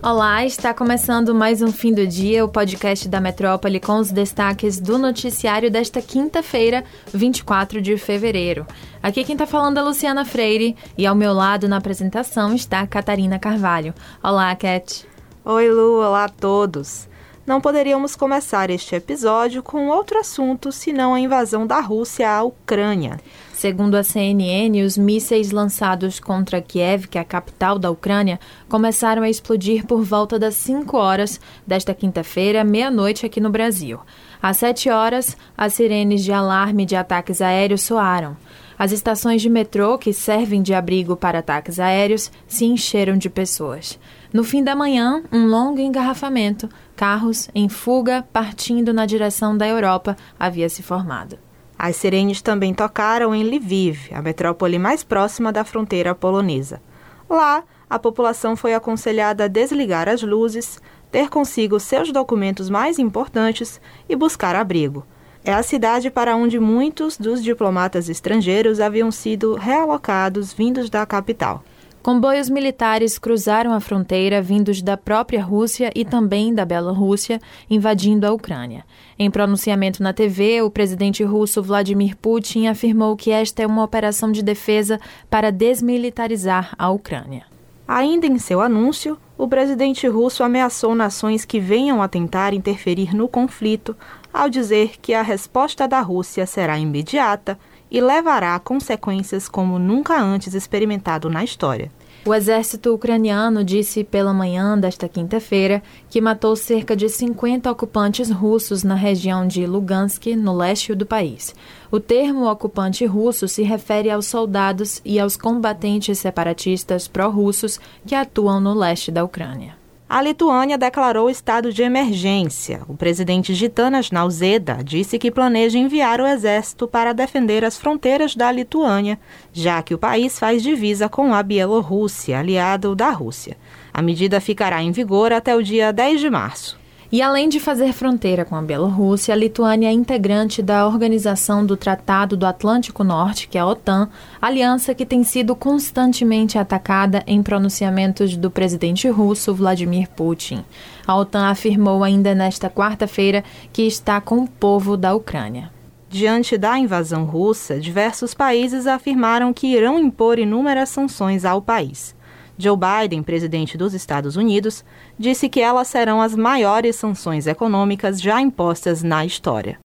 Olá, está começando mais um fim do dia, o podcast da Metrópole com os destaques do noticiário desta quinta-feira, 24 de fevereiro. Aqui quem está falando é Luciana Freire e ao meu lado na apresentação está Catarina Carvalho. Olá, Cat. Oi, Lu, olá a todos. Não poderíamos começar este episódio com outro assunto senão a invasão da Rússia à Ucrânia. Segundo a CNN, os mísseis lançados contra Kiev, que é a capital da Ucrânia, começaram a explodir por volta das 5 horas desta quinta-feira, meia-noite aqui no Brasil. Às 7 horas, as sirenes de alarme de ataques aéreos soaram. As estações de metrô, que servem de abrigo para ataques aéreos, se encheram de pessoas. No fim da manhã, um longo engarrafamento, carros em fuga partindo na direção da Europa, havia se formado. As sirenes também tocaram em Lviv, a metrópole mais próxima da fronteira polonesa. Lá, a população foi aconselhada a desligar as luzes, ter consigo seus documentos mais importantes e buscar abrigo. É a cidade para onde muitos dos diplomatas estrangeiros haviam sido realocados vindos da capital. Comboios militares cruzaram a fronteira vindos da própria Rússia e também da Bielorrússia, invadindo a Ucrânia. Em pronunciamento na TV, o presidente russo Vladimir Putin afirmou que esta é uma operação de defesa para desmilitarizar a Ucrânia. Ainda em seu anúncio, o presidente russo ameaçou nações que venham a tentar interferir no conflito, ao dizer que a resposta da Rússia será imediata e levará a consequências como nunca antes experimentado na história. O exército ucraniano disse pela manhã desta quinta-feira que matou cerca de 50 ocupantes russos na região de Lugansk, no leste do país. O termo ocupante russo se refere aos soldados e aos combatentes separatistas pró-russos que atuam no leste da Ucrânia. A Lituânia declarou estado de emergência. O presidente Gitanas Nauseda disse que planeja enviar o exército para defender as fronteiras da Lituânia, já que o país faz divisa com a Bielorrússia, aliado da Rússia. A medida ficará em vigor até o dia 10 de março. E além de fazer fronteira com a Bielorrússia, a Lituânia é integrante da Organização do Tratado do Atlântico Norte, que é a OTAN, aliança que tem sido constantemente atacada em pronunciamentos do presidente russo Vladimir Putin. A OTAN afirmou ainda nesta quarta-feira que está com o povo da Ucrânia. Diante da invasão russa, diversos países afirmaram que irão impor inúmeras sanções ao país. Joe Biden, presidente dos Estados Unidos, disse que elas serão as maiores sanções econômicas já impostas na história.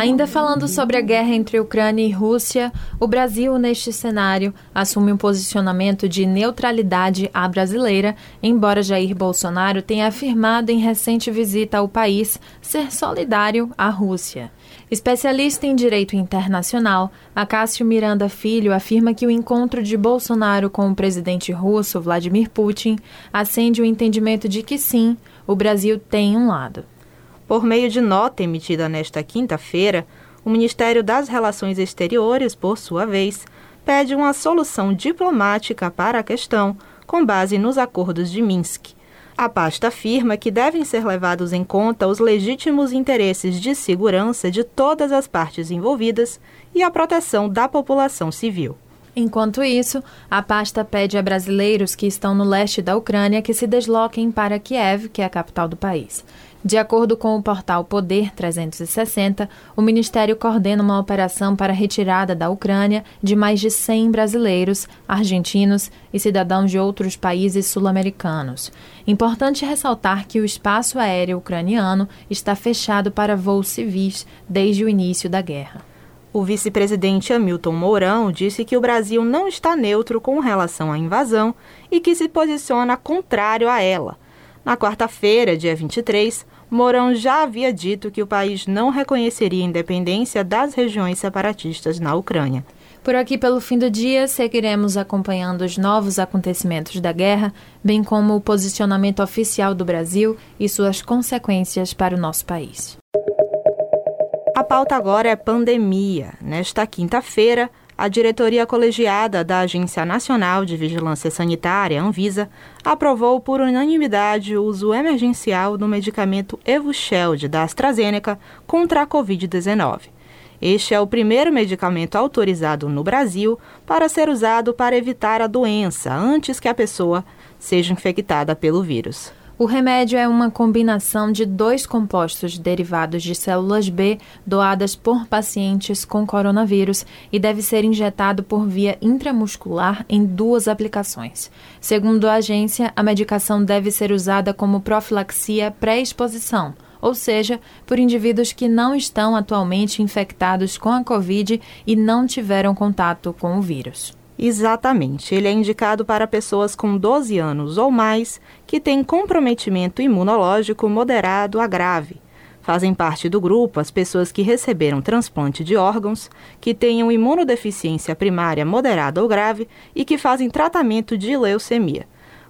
Ainda falando sobre a guerra entre Ucrânia e Rússia, o Brasil, neste cenário, assume um posicionamento de neutralidade à brasileira, embora Jair Bolsonaro tenha afirmado em recente visita ao país ser solidário à Rússia. Especialista em direito internacional, Acácio Miranda Filho afirma que o encontro de Bolsonaro com o presidente russo Vladimir Putin acende o entendimento de que sim, o Brasil tem um lado. Por meio de nota emitida nesta quinta-feira, o Ministério das Relações Exteriores, por sua vez, pede uma solução diplomática para a questão, com base nos acordos de Minsk a pasta afirma que devem ser levados em conta os legítimos interesses de segurança de todas as partes envolvidas e a proteção da população civil. Enquanto isso, a pasta pede a brasileiros que estão no leste da Ucrânia que se desloquem para Kiev, que é a capital do país. De acordo com o portal Poder 360, o Ministério coordena uma operação para a retirada da Ucrânia de mais de 100 brasileiros, argentinos e cidadãos de outros países sul-americanos. Importante ressaltar que o espaço aéreo ucraniano está fechado para voos civis desde o início da guerra. O vice-presidente Hamilton Mourão disse que o Brasil não está neutro com relação à invasão e que se posiciona contrário a ela. Na quarta-feira, dia 23, Mourão já havia dito que o país não reconheceria a independência das regiões separatistas na Ucrânia. Por aqui, pelo fim do dia, seguiremos acompanhando os novos acontecimentos da guerra, bem como o posicionamento oficial do Brasil e suas consequências para o nosso país. A pauta agora é pandemia. Nesta quinta-feira, a diretoria colegiada da Agência Nacional de Vigilância Sanitária, Anvisa, aprovou por unanimidade o uso emergencial do medicamento Evusheld da AstraZeneca contra a Covid-19. Este é o primeiro medicamento autorizado no Brasil para ser usado para evitar a doença antes que a pessoa seja infectada pelo vírus. O remédio é uma combinação de dois compostos derivados de células B doadas por pacientes com coronavírus e deve ser injetado por via intramuscular em duas aplicações. Segundo a agência, a medicação deve ser usada como profilaxia pré-exposição ou seja, por indivíduos que não estão atualmente infectados com a Covid e não tiveram contato com o vírus. Exatamente. Ele é indicado para pessoas com 12 anos ou mais que têm comprometimento imunológico moderado a grave. Fazem parte do grupo as pessoas que receberam transplante de órgãos, que tenham imunodeficiência primária moderada ou grave e que fazem tratamento de leucemia.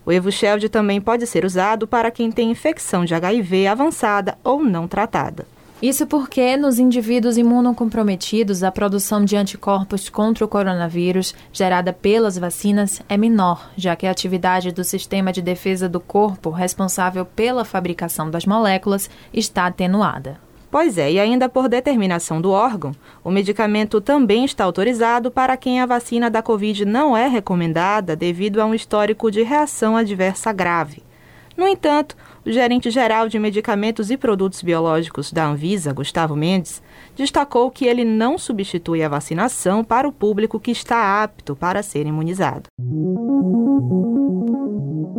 O Evusheld também pode ser usado para quem tem infecção de HIV avançada ou não tratada. Isso porque, nos indivíduos imunocomprometidos, a produção de anticorpos contra o coronavírus gerada pelas vacinas é menor, já que a atividade do sistema de defesa do corpo, responsável pela fabricação das moléculas, está atenuada. Pois é, e ainda por determinação do órgão, o medicamento também está autorizado para quem a vacina da Covid não é recomendada devido a um histórico de reação adversa grave. No entanto, o gerente-geral de medicamentos e produtos biológicos da Anvisa, Gustavo Mendes, destacou que ele não substitui a vacinação para o público que está apto para ser imunizado.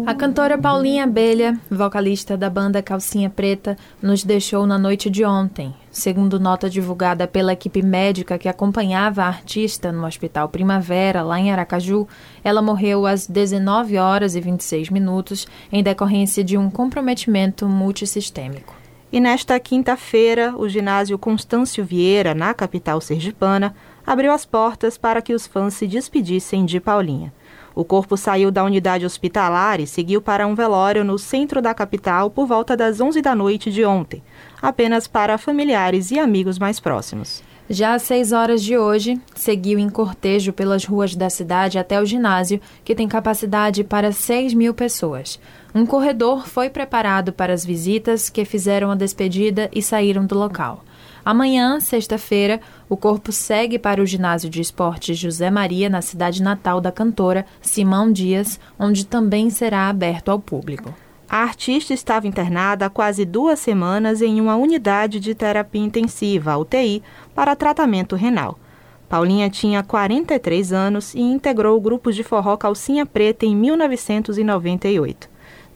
A cantora Paulinha Abelha, vocalista da banda Calcinha Preta, nos deixou na noite de ontem. Segundo nota divulgada pela equipe médica que acompanhava a artista no Hospital Primavera, lá em Aracaju, ela morreu às 19 horas e 26 minutos em decorrência de um comprometimento multissistêmico. E nesta quinta-feira, o ginásio Constâncio Vieira, na capital sergipana, abriu as portas para que os fãs se despedissem de Paulinha. O corpo saiu da unidade hospitalar e seguiu para um velório no centro da capital por volta das 11 da noite de ontem, apenas para familiares e amigos mais próximos. Já às 6 horas de hoje, seguiu em cortejo pelas ruas da cidade até o ginásio, que tem capacidade para 6 mil pessoas. Um corredor foi preparado para as visitas que fizeram a despedida e saíram do local. Amanhã, sexta-feira, o corpo segue para o ginásio de esportes José Maria, na cidade natal da cantora Simão Dias, onde também será aberto ao público. A artista estava internada há quase duas semanas em uma unidade de terapia intensiva, UTI, para tratamento renal. Paulinha tinha 43 anos e integrou o grupo de forró Calcinha Preta em 1998.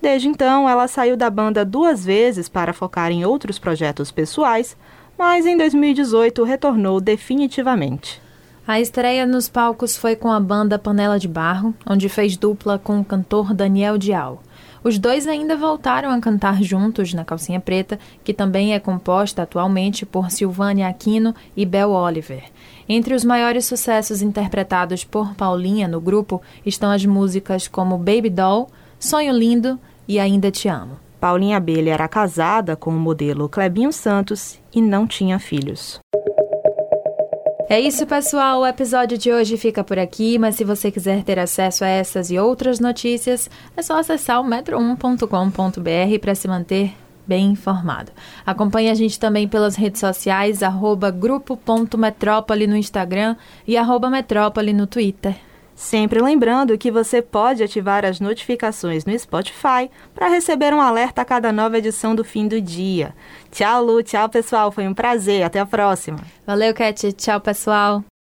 Desde então, ela saiu da banda duas vezes para focar em outros projetos pessoais, mas em 2018 retornou definitivamente. A estreia nos palcos foi com a banda Panela de Barro, onde fez dupla com o cantor Daniel Dial. Os dois ainda voltaram a cantar juntos na Calcinha Preta, que também é composta atualmente por Silvânia Aquino e Bel Oliver. Entre os maiores sucessos interpretados por Paulinha no grupo estão as músicas como Baby Doll, Sonho Lindo e Ainda Te Amo. Paulinha Abelha era casada com o modelo Clebinho Santos e não tinha filhos. É isso, pessoal. O episódio de hoje fica por aqui, mas se você quiser ter acesso a essas e outras notícias, é só acessar o metro1.com.br para se manter bem informado. Acompanhe a gente também pelas redes sociais, arroba grupo.metrópole no Instagram e arroba metrópole no Twitter. Sempre lembrando que você pode ativar as notificações no Spotify para receber um alerta a cada nova edição do fim do dia. Tchau, Lu. Tchau, pessoal. Foi um prazer. Até a próxima. Valeu, Cat. Tchau, pessoal.